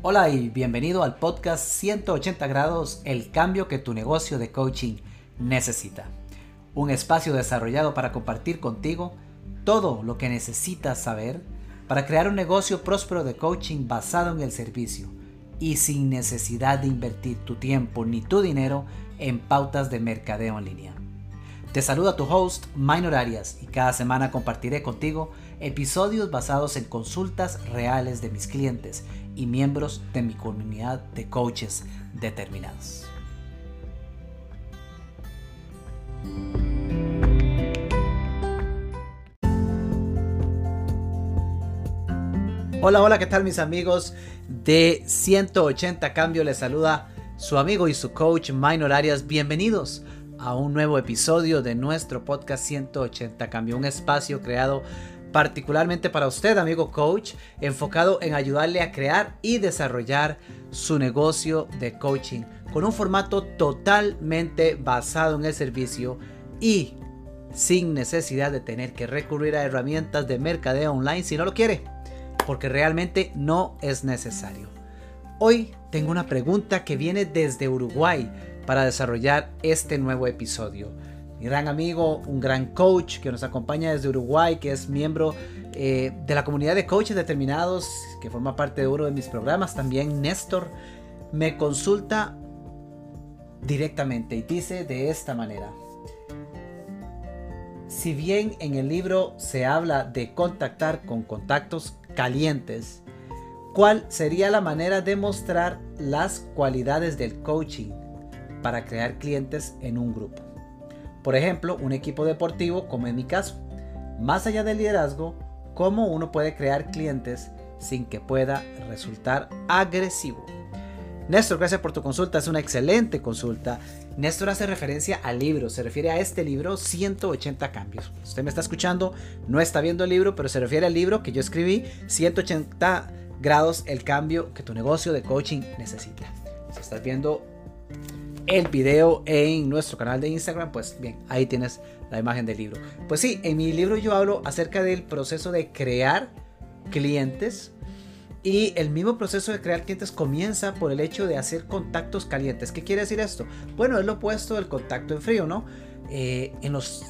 Hola y bienvenido al podcast 180 grados, el cambio que tu negocio de coaching necesita. Un espacio desarrollado para compartir contigo todo lo que necesitas saber para crear un negocio próspero de coaching basado en el servicio y sin necesidad de invertir tu tiempo ni tu dinero en pautas de mercadeo en línea. Te saluda tu host, Minor Arias, y cada semana compartiré contigo episodios basados en consultas reales de mis clientes y miembros de mi comunidad de coaches determinados. Hola, hola, ¿qué tal mis amigos de 180 Cambio? Les saluda su amigo y su coach Minor Arias. Bienvenidos a un nuevo episodio de nuestro podcast 180 Cambio, un espacio creado particularmente para usted, amigo coach, enfocado en ayudarle a crear y desarrollar su negocio de coaching con un formato totalmente basado en el servicio y sin necesidad de tener que recurrir a herramientas de mercadeo online si no lo quiere, porque realmente no es necesario. Hoy tengo una pregunta que viene desde Uruguay para desarrollar este nuevo episodio mi gran amigo, un gran coach que nos acompaña desde Uruguay, que es miembro eh, de la comunidad de coaches determinados, que forma parte de uno de mis programas, también Néstor, me consulta directamente y dice de esta manera. Si bien en el libro se habla de contactar con contactos calientes, ¿cuál sería la manera de mostrar las cualidades del coaching para crear clientes en un grupo? Por ejemplo, un equipo deportivo, como en mi caso. Más allá del liderazgo, cómo uno puede crear clientes sin que pueda resultar agresivo. Néstor, gracias por tu consulta, es una excelente consulta. Néstor hace referencia al libro, se refiere a este libro 180 cambios. Usted me está escuchando, no está viendo el libro, pero se refiere al libro que yo escribí, 180 grados el cambio que tu negocio de coaching necesita. Si estás viendo el video en nuestro canal de Instagram, pues bien, ahí tienes la imagen del libro. Pues sí, en mi libro yo hablo acerca del proceso de crear clientes y el mismo proceso de crear clientes comienza por el hecho de hacer contactos calientes. ¿Qué quiere decir esto? Bueno, es lo opuesto del contacto en frío, ¿no? Eh, en los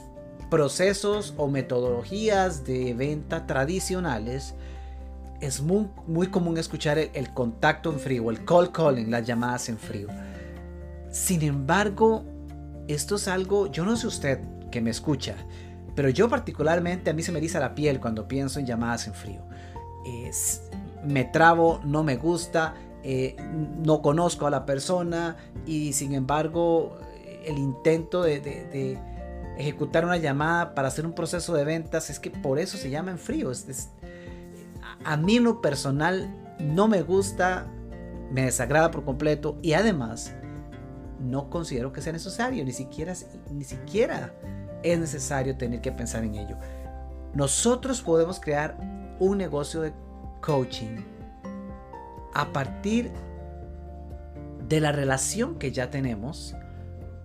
procesos o metodologías de venta tradicionales, es muy, común escuchar el, el, contacto en frío, el call calling, las llamadas en frío. Sin embargo, esto es algo, yo no sé usted que me escucha, pero yo particularmente a mí se me eriza la piel cuando pienso en llamadas en frío. me trabo, no me gusta, eh, no conozco a la persona y sin embargo el intento de, ejecutar una llamada para hacer un proceso de ventas es que por eso se llama en frío. a mí en lo personal no me gusta, me desagrada por completo y además no considero que sea necesario, ni siquiera, ni siquiera es necesario tener que pensar en ello. Nosotros podemos crear un negocio de coaching a partir de la relación que ya tenemos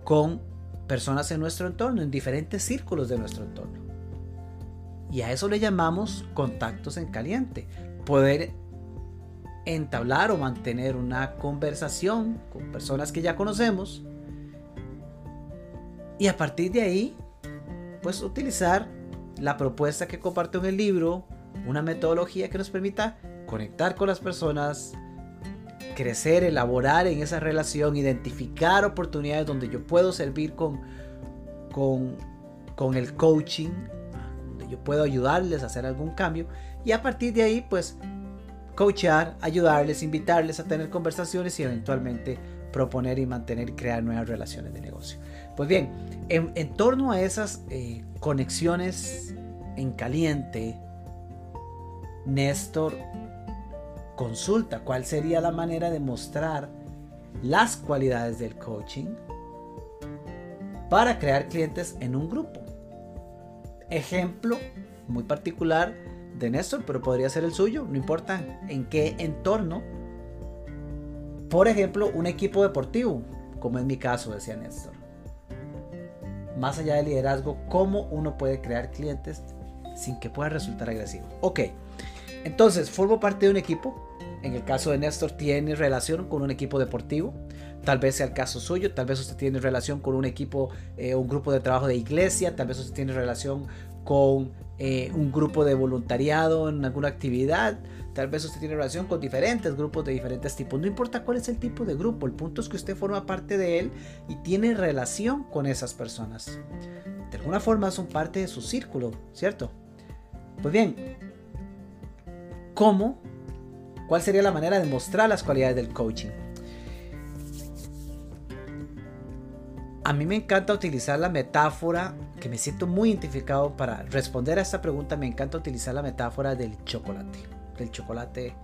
con personas en nuestro entorno, en diferentes círculos de nuestro entorno. Y a eso le llamamos contactos en caliente. Poder entablar o mantener una conversación con personas que ya conocemos y a partir de ahí pues utilizar la propuesta que comparto en el libro, una metodología que nos permita conectar con las personas, crecer, elaborar en esa relación, identificar oportunidades donde yo puedo servir con, con, con el coaching, donde yo puedo ayudarles a hacer algún cambio. Y a partir de ahí pues coachar, ayudarles, invitarles a tener conversaciones y eventualmente proponer y mantener y crear nuevas relaciones de negocio. Pues bien, en, torno a esas eh, conexiones en caliente, Néstor consulta cuál sería la manera de mostrar las cualidades del coaching para crear clientes en un grupo. Ejemplo muy particular de Néstor, pero podría ser el suyo, no importa en qué entorno. Por ejemplo, un equipo deportivo, como en mi caso, decía Néstor. Más allá del liderazgo, ¿cómo uno puede crear clientes sin que pueda resultar agresivo? Ok, Entonces, formo parte de un equipo. En el caso de Néstor, tiene relación con un equipo deportivo. Tal vez sea el caso suyo, tal vez usted tiene relación con un equipo, eh, un grupo de trabajo de iglesia, tal vez usted tiene relación con eh, un grupo de voluntariado en alguna actividad, tal vez usted tiene relación con diferentes grupos de diferentes tipos. No importa cuál es el tipo de grupo, el punto es que usted forma parte de él y tiene relación con esas personas. De alguna forma son parte de su círculo, ¿cierto? Pues bien, ¿cómo? ¿Cuál sería la manera de mostrar las cualidades del coaching? A mí me encanta utilizar la metáfora, que me siento muy identificado para responder a esta pregunta, me encanta utilizar la metáfora del chocolate. Del chocolate,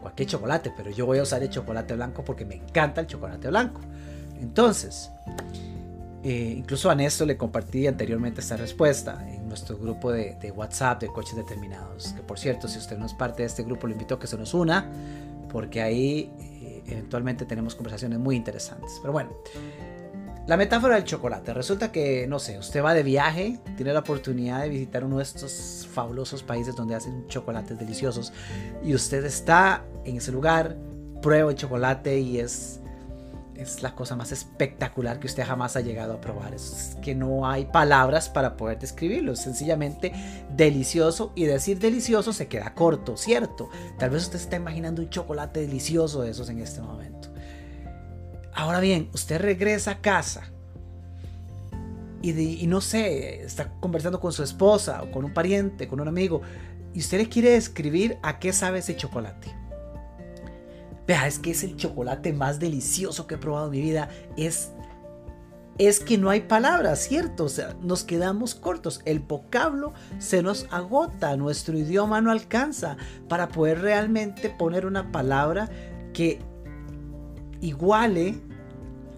cualquier chocolate, pero yo voy a usar el chocolate blanco porque me encanta el chocolate blanco. Entonces, eh, incluso a Néstor le compartí anteriormente esta respuesta en nuestro grupo de, WhatsApp de coches determinados. Que por cierto, si usted no es parte de este grupo, le invito a que se nos una, porque ahí eh, eventualmente tenemos conversaciones muy interesantes. Pero bueno, la metáfora del chocolate. Resulta que, no sé, usted va de viaje, tiene la oportunidad de visitar uno de estos fabulosos países donde hacen chocolates deliciosos y usted está en ese lugar, prueba el chocolate y es, es la cosa más espectacular que usted jamás ha llegado a probar. Es que no hay palabras para poder describirlo. Es sencillamente delicioso y decir delicioso se queda corto, ¿cierto? Tal vez usted está imaginando un chocolate delicioso de esos en este momento. Ahora bien, usted regresa a casa y, no sé, está conversando con su esposa o con un pariente, con un amigo, y usted le quiere describir a qué sabe ese chocolate. Vea, es que es el chocolate más delicioso que he probado en mi vida. Es, es que no hay palabras, ¿cierto? O sea, nos quedamos cortos. El vocablo se nos agota. Nuestro idioma no alcanza para poder realmente poner una palabra que iguale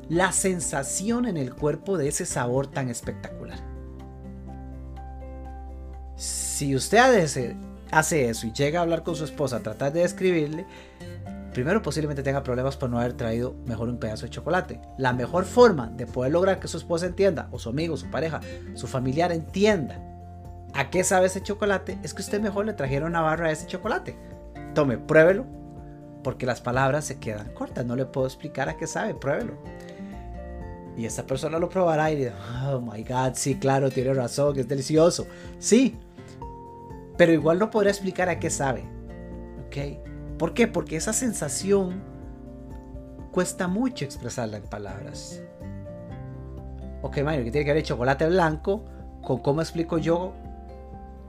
la sensación en el cuerpo de ese sabor tan espectacular. Si usted hace eso y llega a hablar con su esposa, tratar de describirle, primero posiblemente tenga problemas por no haber traído mejor un pedazo de chocolate. La mejor forma de poder lograr que su esposa entienda, o su amigo, su pareja, su familiar entienda a qué sabe ese chocolate, es que usted mejor le trajera una barra de ese chocolate. Tome, pruébelo, porque las palabras se quedan cortas. No le puedo explicar a qué sabe, pruébelo. Y esa persona lo probará y dirá, oh my god, sí, claro, tiene razón, es delicioso. Sí, pero igual no podrá explicar a qué sabe. ¿Ok? ¿Por qué? Porque esa sensación cuesta mucho expresarla en palabras. Ok, Mario, que tiene que ver el chocolate blanco con cómo explico yo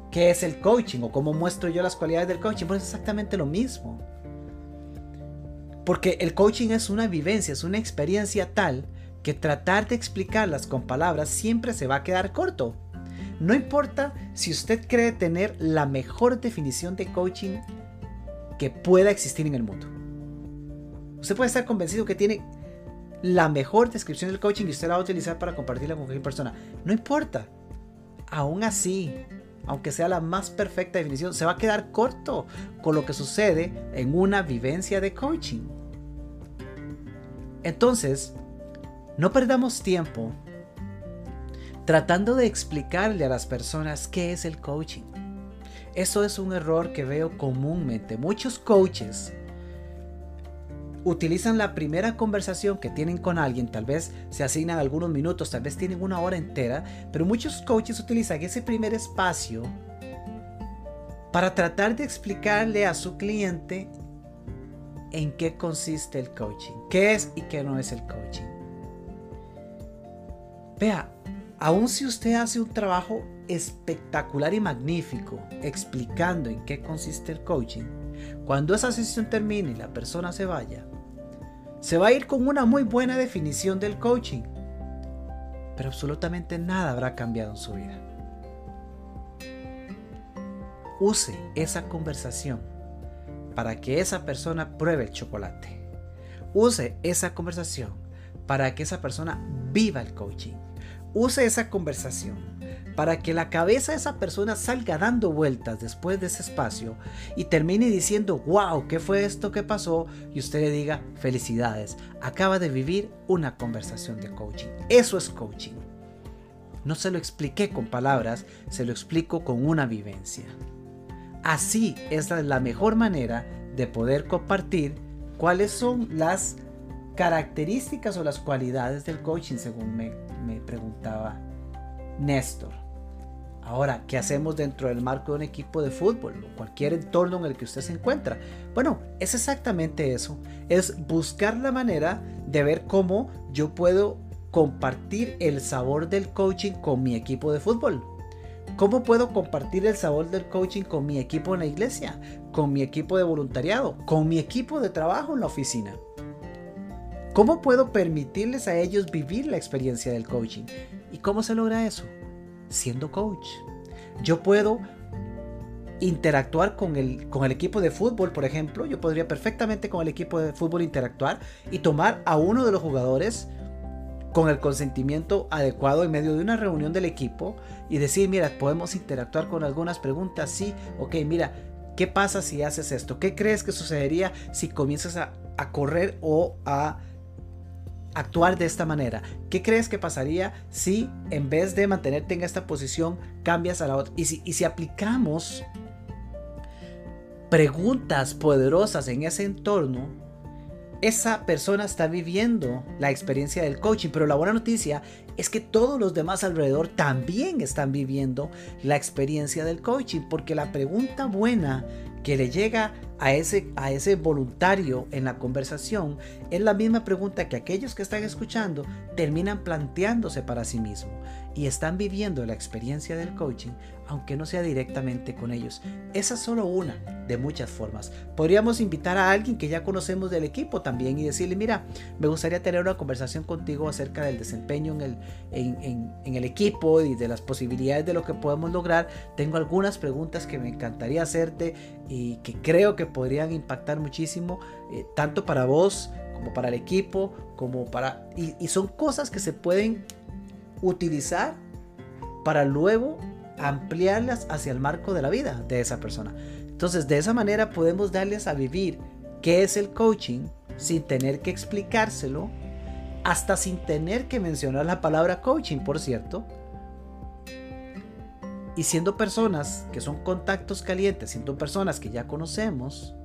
qué es el coaching o cómo muestro yo las cualidades del coaching. Pues es exactamente lo mismo. Porque el coaching es una vivencia, es una experiencia tal que tratar de explicarlas con palabras siempre se va a quedar corto. No importa si usted cree tener la mejor definición de coaching que pueda existir en el mundo. Usted puede estar convencido que tiene la mejor descripción del coaching y usted la va a utilizar para compartirla con cualquier persona. No importa. Aún así, aunque sea la más perfecta definición, se va a quedar corto con lo que sucede en una vivencia de coaching. Entonces, no perdamos tiempo tratando de explicarle a las personas qué es el coaching. Eso es un error que veo comúnmente. Muchos coaches utilizan la primera conversación que tienen con alguien, tal vez se asignan algunos minutos, tal vez tienen una hora entera, pero muchos coaches utilizan ese primer espacio para tratar de explicarle a su cliente en qué consiste el coaching, qué es y qué no es el coaching. Vea, aun si usted hace un trabajo espectacular y magnífico explicando en qué consiste el coaching, cuando esa sesión termine y la persona se vaya, se va a ir con una muy buena definición del coaching, pero absolutamente nada habrá cambiado en su vida. Use esa conversación para que esa persona pruebe el chocolate. Use esa conversación para que esa persona viva el coaching. Use esa conversación para que la cabeza de esa persona salga dando vueltas después de ese espacio y termine diciendo, wow, ¿qué fue esto que pasó? Y usted le diga, felicidades, acaba de vivir una conversación de coaching. Eso es coaching. No se lo expliqué con palabras, se lo explico con una vivencia. Así es la mejor manera de poder compartir cuáles son las características o las cualidades del coaching, según me, me preguntaba Néstor. Ahora, ¿qué hacemos dentro del marco de un equipo de fútbol o cualquier entorno en el que usted se encuentra? Bueno, es exactamente eso. Es buscar la manera de ver cómo yo puedo compartir el sabor del coaching con mi equipo de fútbol. ¿Cómo puedo compartir el sabor del coaching con mi equipo en la iglesia, con mi equipo de voluntariado, con mi equipo de trabajo en la oficina? ¿Cómo puedo permitirles a ellos vivir la experiencia del coaching? ¿Y cómo se logra eso? Siendo coach. Yo puedo interactuar con el, con el equipo de fútbol, por ejemplo. Yo podría perfectamente con el equipo de fútbol interactuar y tomar a uno de los jugadores con el consentimiento adecuado en medio de una reunión del equipo y decir, mira, podemos interactuar con algunas preguntas, sí, ok, mira, ¿qué pasa si haces esto? ¿Qué crees que sucedería si comienzas a, correr o a actuar de esta manera? ¿Qué crees que pasaría si en vez de mantenerte en esta posición cambias a la otra? Y si, y si aplicamos preguntas poderosas en ese entorno, esa persona está viviendo la experiencia del coaching, pero la buena noticia es que todos los demás alrededor también están viviendo la experiencia del coaching, porque la pregunta buena que le llega a ese, a ese voluntario en la conversación es la misma pregunta que aquellos que están escuchando terminan planteándose para sí mismos y están viviendo la experiencia del coaching, aunque no sea directamente con ellos. Esa es solo una de muchas formas. Podríamos invitar a alguien que ya conocemos del equipo también y decirle, mira, me gustaría tener una conversación contigo acerca del desempeño en el, equipo y de las posibilidades de lo que podemos lograr. Tengo algunas preguntas que me encantaría hacerte y que creo que podrían impactar muchísimo, eh, tanto para vos como para el equipo, como para... y son cosas que se pueden utilizar para luego ampliarlas hacia el marco de la vida de esa persona. Entonces, de esa manera podemos darles a vivir qué es el coaching sin tener que explicárselo, hasta sin tener que mencionar la palabra coaching, por cierto. Y siendo personas que son contactos calientes, siendo personas que ya conocemos,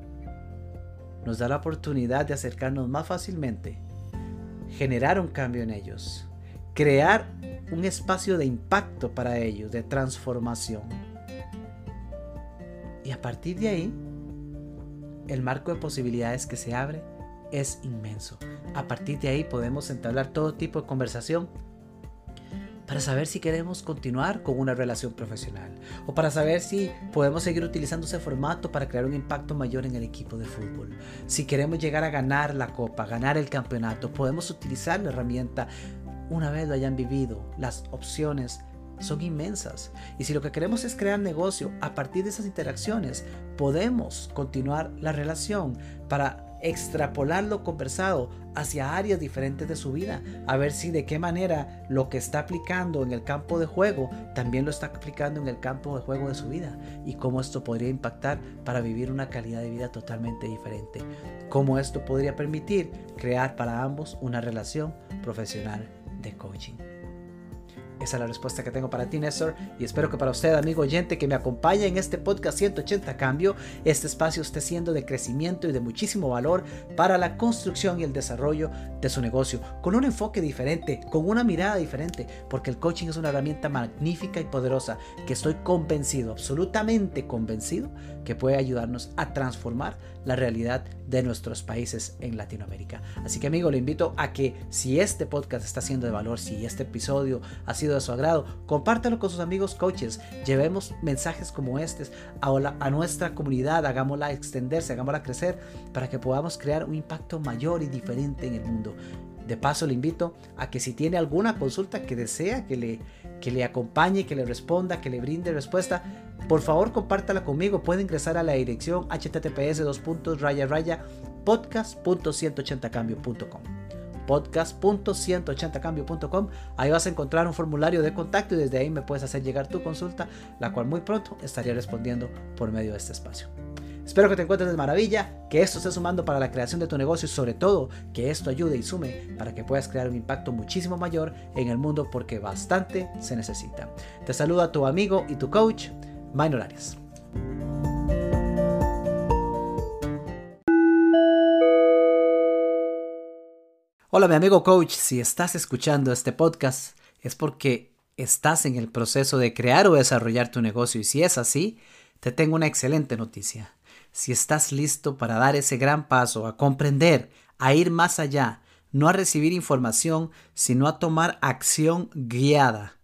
nos da la oportunidad de acercarnos más fácilmente, generar un cambio en ellos crear un espacio de impacto para ellos, de transformación. Y a partir de ahí, el marco de posibilidades que se abre es inmenso. A partir de ahí podemos entablar todo tipo de conversación para saber si queremos continuar con una relación profesional o para saber si podemos seguir utilizando ese formato para crear un impacto mayor en el equipo de fútbol. Si queremos llegar a ganar la copa, ganar el campeonato, podemos utilizar la herramienta una vez lo hayan vivido, las opciones son inmensas. Y si lo que queremos es crear negocio a partir de esas interacciones, podemos continuar la relación para extrapolar lo conversado hacia áreas diferentes de su vida, a ver si de qué manera lo que está aplicando en el campo de juego también lo está aplicando en el campo de juego de su vida y cómo esto podría impactar para vivir una calidad de vida totalmente diferente, cómo esto podría permitir crear para ambos una relación profesional de coaching. Esa es la respuesta que tengo para ti, Néstor, y espero que para usted, amigo oyente, que me acompaña en este podcast 180 Cambio, este espacio esté siendo de crecimiento y de muchísimo valor para la construcción y el desarrollo de su negocio, con un enfoque diferente, con una mirada diferente, porque el coaching es una herramienta magnífica y poderosa que estoy convencido, absolutamente convencido, que puede ayudarnos a transformar la realidad de nuestros países en Latinoamérica. Así que amigo, le invito a que si este podcast está siendo de valor, si este episodio ha sido de su agrado, compártelo con sus amigos coaches, llevemos mensajes como estos a, a nuestra comunidad, hagámosla extenderse, hagámosla crecer para que podamos crear un impacto mayor y diferente en el mundo. De paso le invito a que si tiene alguna consulta que desea que le, que le acompañe, que le responda, que le brinde respuesta, por favor compártala conmigo. Puede ingresar a la dirección https podcast.180cambio.com podcast.180cambio.com ahí vas a encontrar un formulario de contacto y desde ahí me puedes hacer llegar tu consulta la cual muy pronto estaría respondiendo por medio de este espacio Espero que te encuentres de maravilla, que esto esté sumando para la creación de tu negocio y sobre todo que esto ayude y sume para que puedas crear un impacto muchísimo mayor en el mundo porque bastante se necesita. Te saluda tu amigo y tu coach, Minor Arias. Hola mi amigo coach, si estás escuchando este podcast es porque estás en el proceso de crear o desarrollar tu negocio y si es así, te tengo una excelente noticia. Si estás listo para dar ese gran paso, a comprender, a ir más allá, no a recibir información, sino a tomar acción guiada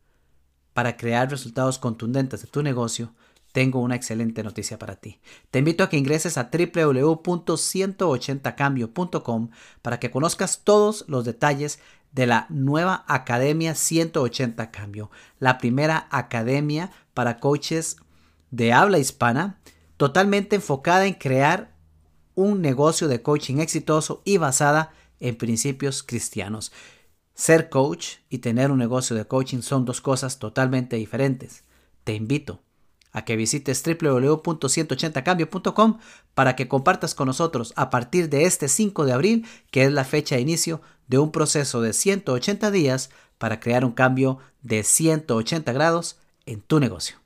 para crear resultados contundentes de tu negocio, tengo una excelente noticia para ti. Te invito a que ingreses a www.180cambio.com para que conozcas todos los detalles de la nueva Academia 180 Cambio, la primera academia para coaches de habla hispana, totalmente enfocada en crear un negocio de coaching exitoso y basada en principios cristianos. Ser coach y tener un negocio de coaching son dos cosas totalmente diferentes. Te invito a que visites www.180cambio.com para que compartas con nosotros a partir de este 5 de abril, que es la fecha de inicio de un proceso de 180 días para crear un cambio de 180 grados en tu negocio.